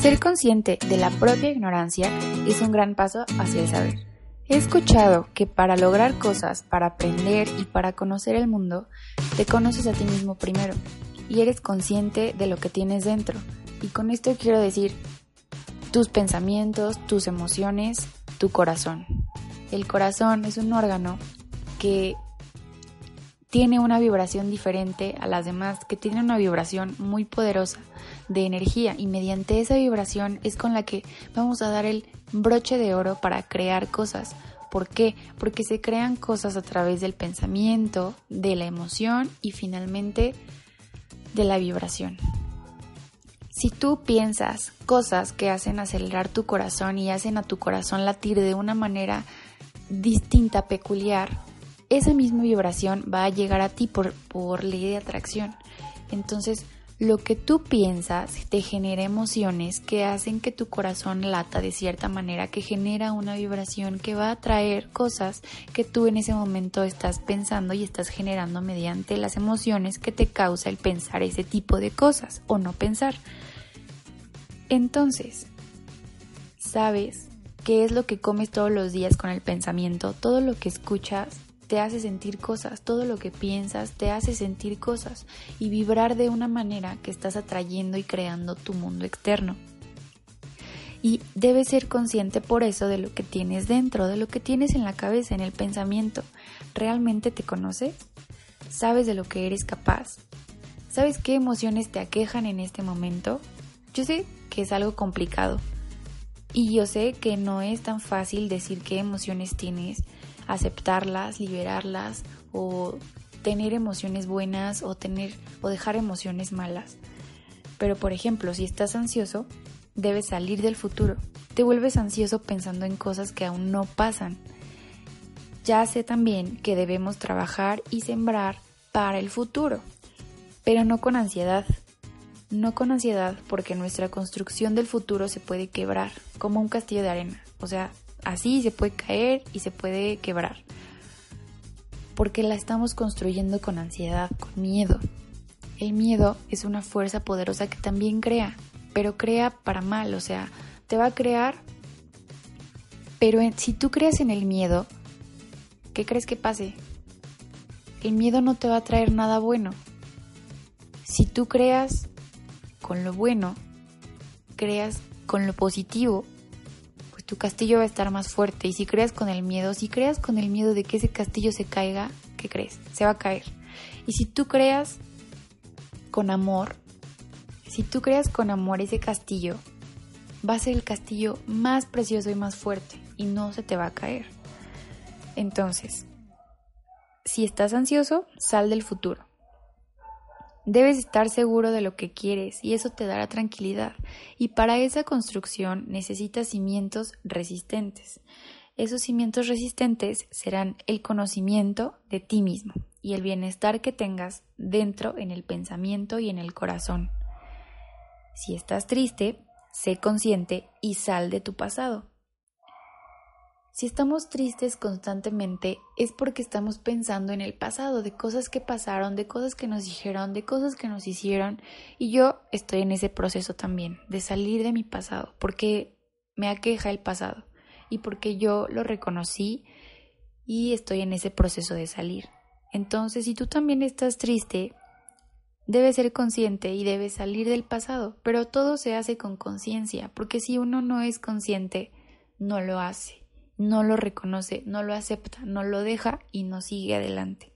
Ser consciente de la propia ignorancia es un gran paso hacia el saber. He escuchado que para lograr cosas, para aprender y para conocer el mundo, te conoces a ti mismo primero y eres consciente de lo que tienes dentro. Y con esto quiero decir tus pensamientos, tus emociones, tu corazón. El corazón es un órgano que tiene una vibración diferente a las demás, que tiene una vibración muy poderosa de energía y mediante esa vibración es con la que vamos a dar el broche de oro para crear cosas. ¿Por qué? Porque se crean cosas a través del pensamiento, de la emoción y finalmente de la vibración. Si tú piensas cosas que hacen acelerar tu corazón y hacen a tu corazón latir de una manera distinta, peculiar, esa misma vibración va a llegar a ti por, por ley de atracción. Entonces, lo que tú piensas te genera emociones que hacen que tu corazón lata de cierta manera, que genera una vibración que va a traer cosas que tú en ese momento estás pensando y estás generando mediante las emociones que te causa el pensar ese tipo de cosas o no pensar. Entonces, ¿sabes qué es lo que comes todos los días con el pensamiento? Todo lo que escuchas te hace sentir cosas, todo lo que piensas te hace sentir cosas y vibrar de una manera que estás atrayendo y creando tu mundo externo. Y debes ser consciente por eso de lo que tienes dentro, de lo que tienes en la cabeza, en el pensamiento. ¿Realmente te conoces? ¿Sabes de lo que eres capaz? ¿Sabes qué emociones te aquejan en este momento? Yo sé que es algo complicado y yo sé que no es tan fácil decir qué emociones tienes, aceptarlas, liberarlas o tener emociones buenas o tener o dejar emociones malas. Pero por ejemplo, si estás ansioso, debes salir del futuro. Te vuelves ansioso pensando en cosas que aún no pasan. Ya sé también que debemos trabajar y sembrar para el futuro, pero no con ansiedad. No con ansiedad porque nuestra construcción del futuro se puede quebrar como un castillo de arena. O sea, así se puede caer y se puede quebrar. Porque la estamos construyendo con ansiedad, con miedo. El miedo es una fuerza poderosa que también crea, pero crea para mal, o sea, te va a crear, pero si tú creas en el miedo, ¿qué crees que pase? El miedo no te va a traer nada bueno. Si tú creas con lo bueno, creas con lo positivo, tu castillo va a estar más fuerte. Y si creas con el miedo, si creas con el miedo de que ese castillo se caiga, ¿qué crees? Se va a caer. Y si tú creas con amor, si tú creas con amor ese castillo, va a ser el castillo más precioso y más fuerte y no se te va a caer. Entonces, si estás ansioso, sal del futuro. Debes estar seguro de lo que quieres y eso te dará tranquilidad. Y para esa construcción necesitas cimientos resistentes. Esos cimientos resistentes serán el conocimiento de ti mismo y el bienestar que tengas dentro en el pensamiento y en el corazón. Si estás triste, sé consciente y sal de tu pasado. Si estamos tristes constantemente es porque estamos pensando en el pasado, de cosas que pasaron, de cosas que nos dijeron, de cosas que nos hicieron. Y yo estoy en ese proceso también, de salir de mi pasado, porque me aqueja el pasado y porque yo lo reconocí y estoy en ese proceso de salir. Entonces, si tú también estás triste, debes ser consciente y debes salir del pasado, pero todo se hace con conciencia, porque si uno no es consciente, no lo hace no lo reconoce, no lo acepta, no lo deja y no sigue adelante.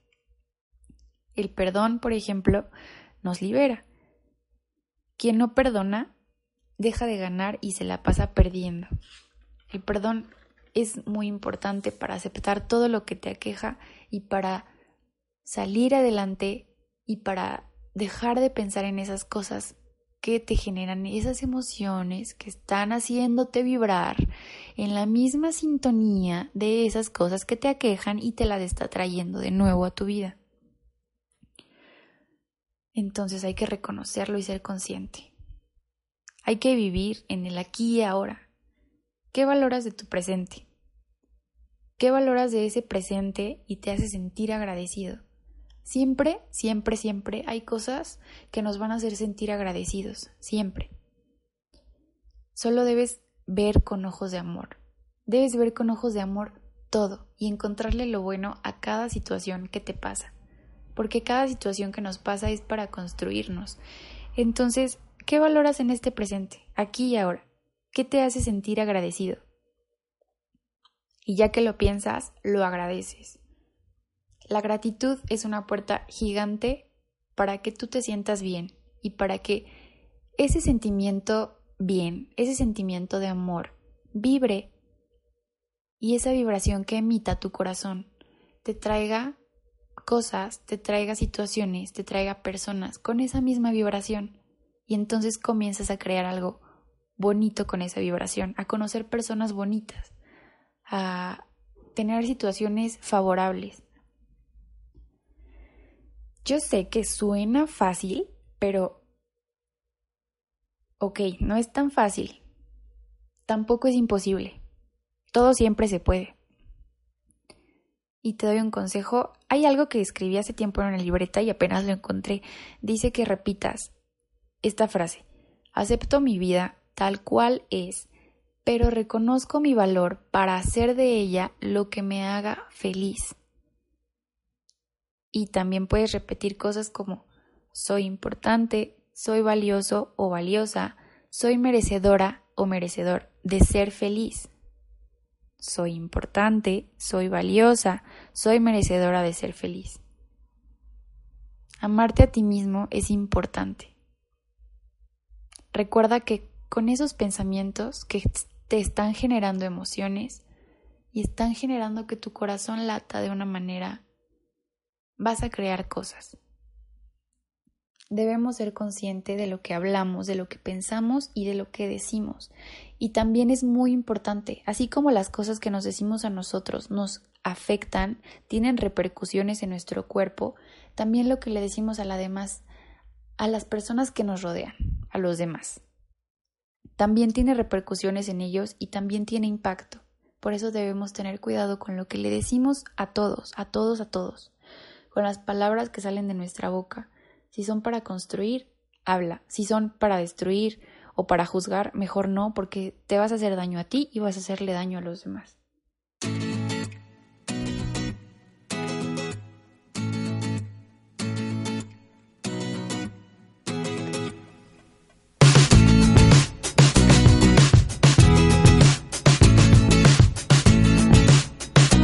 El perdón, por ejemplo, nos libera. Quien no perdona deja de ganar y se la pasa perdiendo. El perdón es muy importante para aceptar todo lo que te aqueja y para salir adelante y para dejar de pensar en esas cosas que te generan esas emociones que están haciéndote vibrar en la misma sintonía de esas cosas que te aquejan y te las está trayendo de nuevo a tu vida. Entonces hay que reconocerlo y ser consciente. Hay que vivir en el aquí y ahora. ¿Qué valoras de tu presente? ¿Qué valoras de ese presente y te hace sentir agradecido? Siempre, siempre, siempre hay cosas que nos van a hacer sentir agradecidos, siempre. Solo debes ver con ojos de amor. Debes ver con ojos de amor todo y encontrarle lo bueno a cada situación que te pasa. Porque cada situación que nos pasa es para construirnos. Entonces, ¿qué valoras en este presente, aquí y ahora? ¿Qué te hace sentir agradecido? Y ya que lo piensas, lo agradeces. La gratitud es una puerta gigante para que tú te sientas bien y para que ese sentimiento bien, ese sentimiento de amor, vibre y esa vibración que emita tu corazón te traiga cosas, te traiga situaciones, te traiga personas con esa misma vibración y entonces comienzas a crear algo bonito con esa vibración, a conocer personas bonitas, a tener situaciones favorables. Yo sé que suena fácil, pero... Ok, no es tan fácil. Tampoco es imposible. Todo siempre se puede. Y te doy un consejo. Hay algo que escribí hace tiempo en una libreta y apenas lo encontré. Dice que repitas esta frase. Acepto mi vida tal cual es, pero reconozco mi valor para hacer de ella lo que me haga feliz. Y también puedes repetir cosas como soy importante, soy valioso o valiosa, soy merecedora o merecedor de ser feliz. Soy importante, soy valiosa, soy merecedora de ser feliz. Amarte a ti mismo es importante. Recuerda que con esos pensamientos que te están generando emociones y están generando que tu corazón lata de una manera vas a crear cosas. Debemos ser conscientes de lo que hablamos, de lo que pensamos y de lo que decimos. Y también es muy importante, así como las cosas que nos decimos a nosotros nos afectan, tienen repercusiones en nuestro cuerpo, también lo que le decimos a la demás, a las personas que nos rodean, a los demás. También tiene repercusiones en ellos y también tiene impacto. Por eso debemos tener cuidado con lo que le decimos a todos, a todos, a todos con las palabras que salen de nuestra boca. Si son para construir, habla. Si son para destruir o para juzgar, mejor no, porque te vas a hacer daño a ti y vas a hacerle daño a los demás.